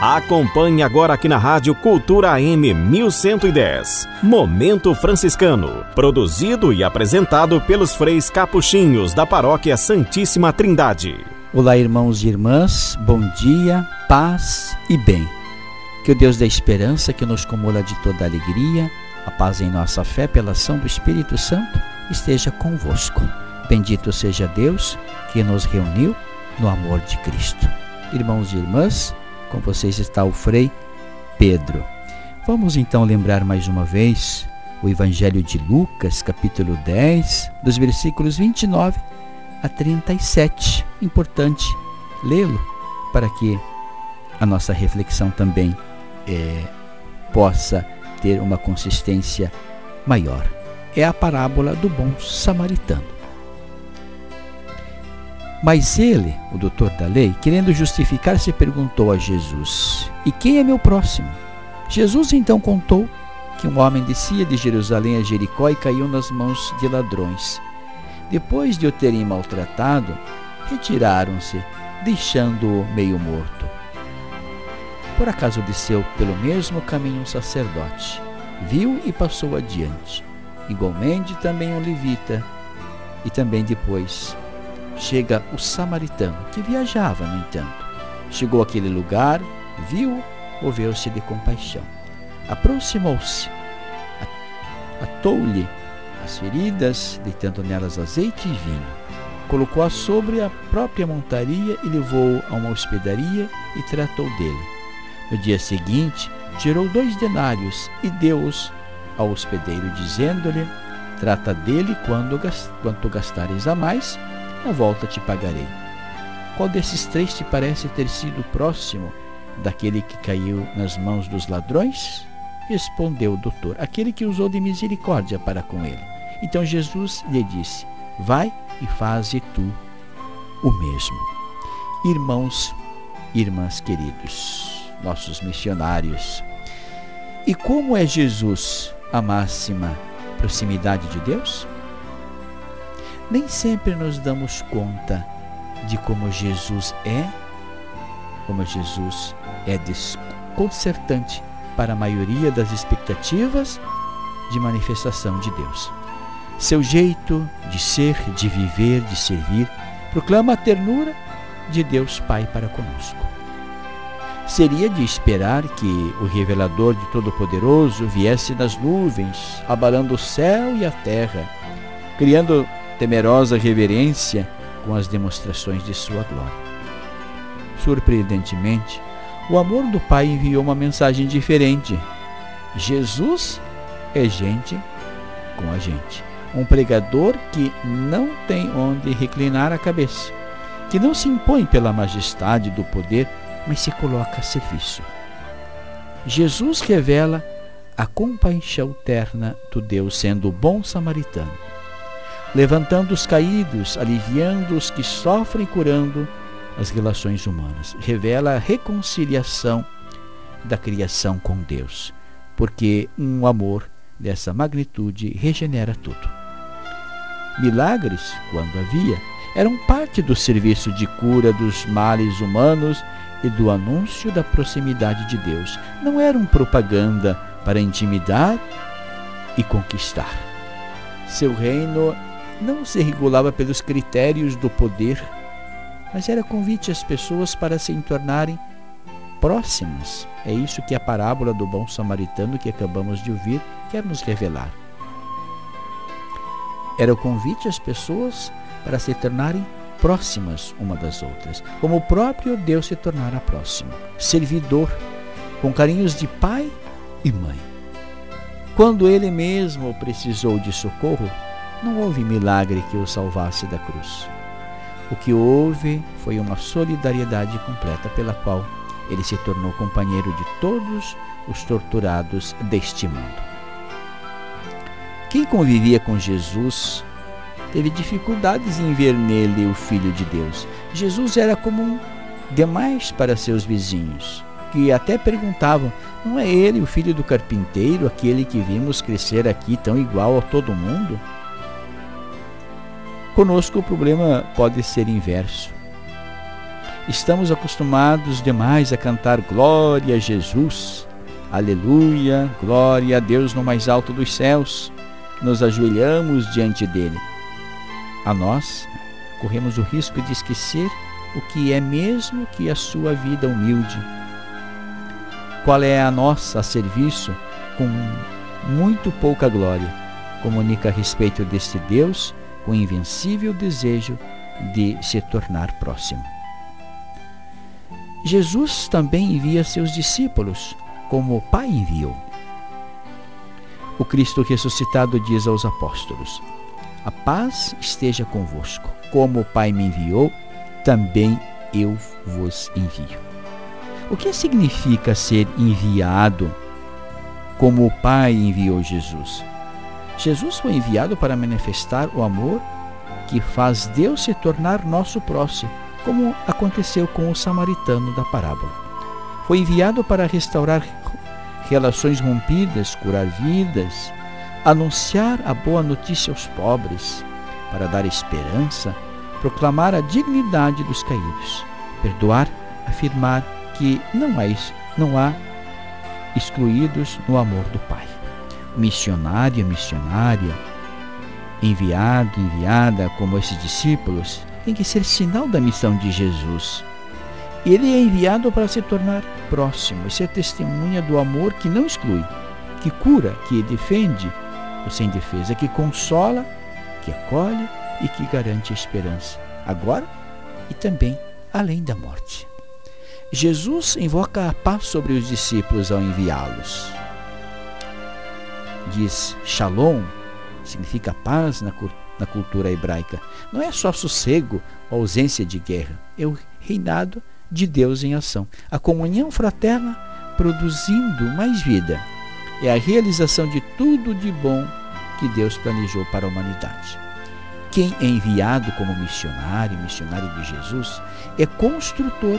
Acompanhe agora aqui na Rádio Cultura AM 1110. Momento Franciscano. Produzido e apresentado pelos freis capuchinhos da Paróquia Santíssima Trindade. Olá, irmãos e irmãs. Bom dia, paz e bem. Que o Deus da esperança, que nos cumula de toda alegria, a paz em nossa fé pela ação do Espírito Santo, esteja convosco. Bendito seja Deus que nos reuniu no amor de Cristo. Irmãos e irmãs, com vocês está o Frei Pedro. Vamos então lembrar mais uma vez o Evangelho de Lucas, capítulo 10, dos versículos 29 a 37. Importante lê-lo para que a nossa reflexão também é, possa ter uma consistência maior. É a parábola do bom samaritano. Mas ele, o doutor da lei, querendo justificar-se, perguntou a Jesus: E quem é meu próximo? Jesus então contou que um homem descia de Jerusalém a Jericó e caiu nas mãos de ladrões. Depois de o terem maltratado, retiraram-se, deixando-o meio morto. Por acaso desceu pelo mesmo caminho um sacerdote, viu e passou adiante. Igualmente também um levita, e também depois chega o samaritano, que viajava, no entanto. Chegou àquele lugar, viu, moveu-se de compaixão. Aproximou-se, atou-lhe as feridas, deitando nelas azeite e vinho. Colocou-a sobre a própria montaria e levou a uma hospedaria e tratou dele. No dia seguinte, tirou dois denários e deu-os ao hospedeiro, dizendo-lhe: Trata dele quando, quanto gastares a mais, na volta te pagarei. Qual desses três te parece ter sido próximo daquele que caiu nas mãos dos ladrões? Respondeu o doutor: Aquele que usou de misericórdia para com ele. Então Jesus lhe disse: Vai e faze tu o mesmo. Irmãos, irmãs queridos, nossos missionários. E como é Jesus a máxima proximidade de Deus? Nem sempre nos damos conta de como Jesus é, como Jesus é desconcertante para a maioria das expectativas de manifestação de Deus. Seu jeito de ser, de viver, de servir, proclama a ternura de Deus Pai para conosco. Seria de esperar que o revelador de Todo-Poderoso viesse nas nuvens, abalando o céu e a terra, criando temerosa reverência com as demonstrações de sua glória. Surpreendentemente, o amor do Pai enviou uma mensagem diferente. Jesus é gente com a gente. Um pregador que não tem onde reclinar a cabeça, que não se impõe pela majestade do poder, mas se coloca a serviço. Jesus revela a compaixão terna do Deus sendo o bom samaritano levantando os caídos, aliviando os que sofrem, curando as relações humanas. Revela a reconciliação da criação com Deus, porque um amor dessa magnitude regenera tudo. Milagres, quando havia, eram parte do serviço de cura dos males humanos e do anúncio da proximidade de Deus. Não eram propaganda para intimidar e conquistar. Seu reino não se regulava pelos critérios do poder, mas era convite às pessoas para se tornarem próximas. É isso que a parábola do bom samaritano que acabamos de ouvir quer nos revelar. Era o convite às pessoas para se tornarem próximas uma das outras, como o próprio Deus se tornara próximo, servidor, com carinhos de pai e mãe. Quando ele mesmo precisou de socorro, não houve milagre que o salvasse da cruz. O que houve foi uma solidariedade completa pela qual ele se tornou companheiro de todos os torturados deste mundo. Quem convivia com Jesus teve dificuldades em ver nele o Filho de Deus. Jesus era comum demais para seus vizinhos, que até perguntavam: não é ele o filho do carpinteiro, aquele que vimos crescer aqui tão igual a todo mundo? Conosco o problema pode ser inverso. estamos acostumados demais a cantar glória a Jesus, aleluia, glória a Deus no mais alto dos céus. Nos ajoelhamos diante dele. A nós, corremos o risco de esquecer o que é mesmo que a sua vida humilde. Qual é a nossa a serviço com muito pouca glória? Comunica a respeito deste Deus com invencível desejo de se tornar próximo. Jesus também envia seus discípulos, como o Pai enviou. O Cristo ressuscitado diz aos apóstolos: A paz esteja convosco. Como o Pai me enviou, também eu vos envio. O que significa ser enviado como o Pai enviou Jesus? Jesus foi enviado para manifestar o amor que faz Deus se tornar nosso próximo, como aconteceu com o samaritano da parábola. Foi enviado para restaurar relações rompidas, curar vidas, anunciar a boa notícia aos pobres, para dar esperança, proclamar a dignidade dos caídos, perdoar, afirmar que não há, não há excluídos no amor do Pai. Missionário, missionária, enviado, enviada, como esses discípulos, tem que ser sinal da missão de Jesus. Ele é enviado para se tornar próximo e ser testemunha do amor que não exclui, que cura, que defende o sem defesa, que consola, que acolhe e que garante a esperança, agora e também além da morte. Jesus invoca a paz sobre os discípulos ao enviá-los. Diz Shalom, significa paz na, na cultura hebraica. Não é só sossego ou ausência de guerra, é o reinado de Deus em ação. A comunhão fraterna produzindo mais vida. É a realização de tudo de bom que Deus planejou para a humanidade. Quem é enviado como missionário, missionário de Jesus, é construtor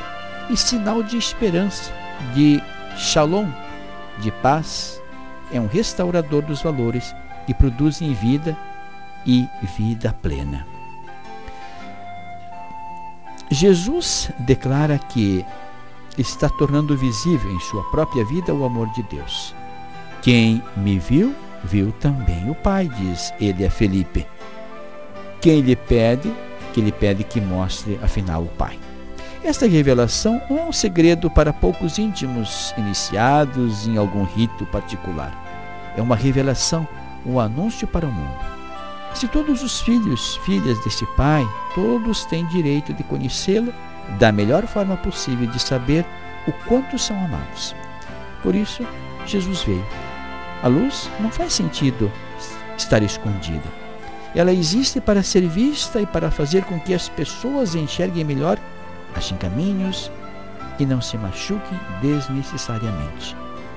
e sinal de esperança, de shalom, de paz. É um restaurador dos valores que produzem vida e vida plena. Jesus declara que está tornando visível em sua própria vida o amor de Deus. Quem me viu, viu também o Pai, diz ele a Felipe. Quem lhe pede, que lhe pede que mostre afinal o Pai. Esta revelação não é um segredo para poucos íntimos iniciados em algum rito particular. É uma revelação, um anúncio para o mundo. Se todos os filhos, filhas deste Pai, todos têm direito de conhecê-lo da melhor forma possível de saber o quanto são amados. Por isso, Jesus veio. A luz não faz sentido estar escondida. Ela existe para ser vista e para fazer com que as pessoas enxerguem melhor, achem caminhos e não se machuquem desnecessariamente,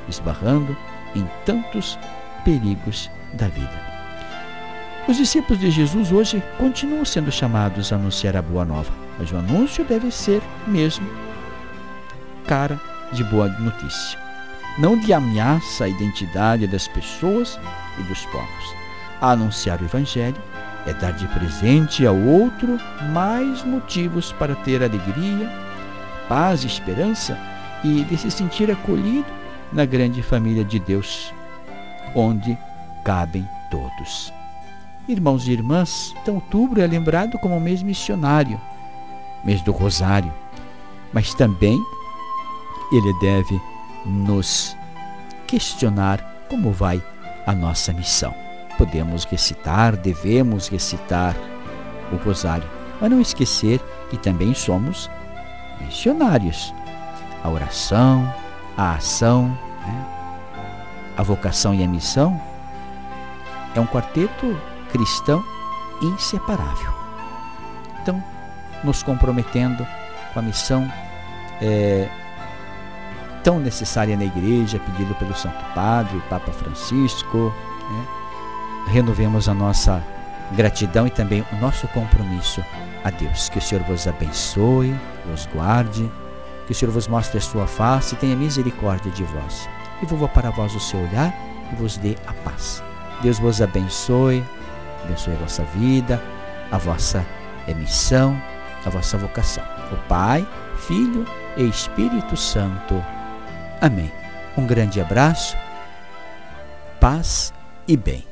esbarrando em tantos perigos da vida. Os discípulos de Jesus hoje continuam sendo chamados a anunciar a boa nova, mas o anúncio deve ser mesmo cara de boa notícia, não de ameaça à identidade das pessoas e dos povos anunciar o Evangelho é dar de presente ao outro mais motivos para ter alegria, paz e esperança e de se sentir acolhido na grande família de Deus, onde cabem todos. Irmãos e irmãs, então outubro é lembrado como mês missionário, mês do Rosário, mas também ele deve nos questionar como vai a nossa missão podemos recitar, devemos recitar o rosário, mas não esquecer que também somos missionários. A oração, a ação, né? a vocação e a missão é um quarteto cristão inseparável. Então, nos comprometendo com a missão é, tão necessária na igreja, pedido pelo Santo Padre, Papa Francisco, né? Renovemos a nossa gratidão e também o nosso compromisso a Deus. Que o Senhor vos abençoe, vos guarde, que o Senhor vos mostre a sua face e tenha misericórdia de vós. E volva para vós o seu olhar e vos dê a paz. Deus vos abençoe, abençoe a vossa vida, a vossa emissão, a vossa vocação. O Pai, Filho e Espírito Santo. Amém. Um grande abraço, paz e bem.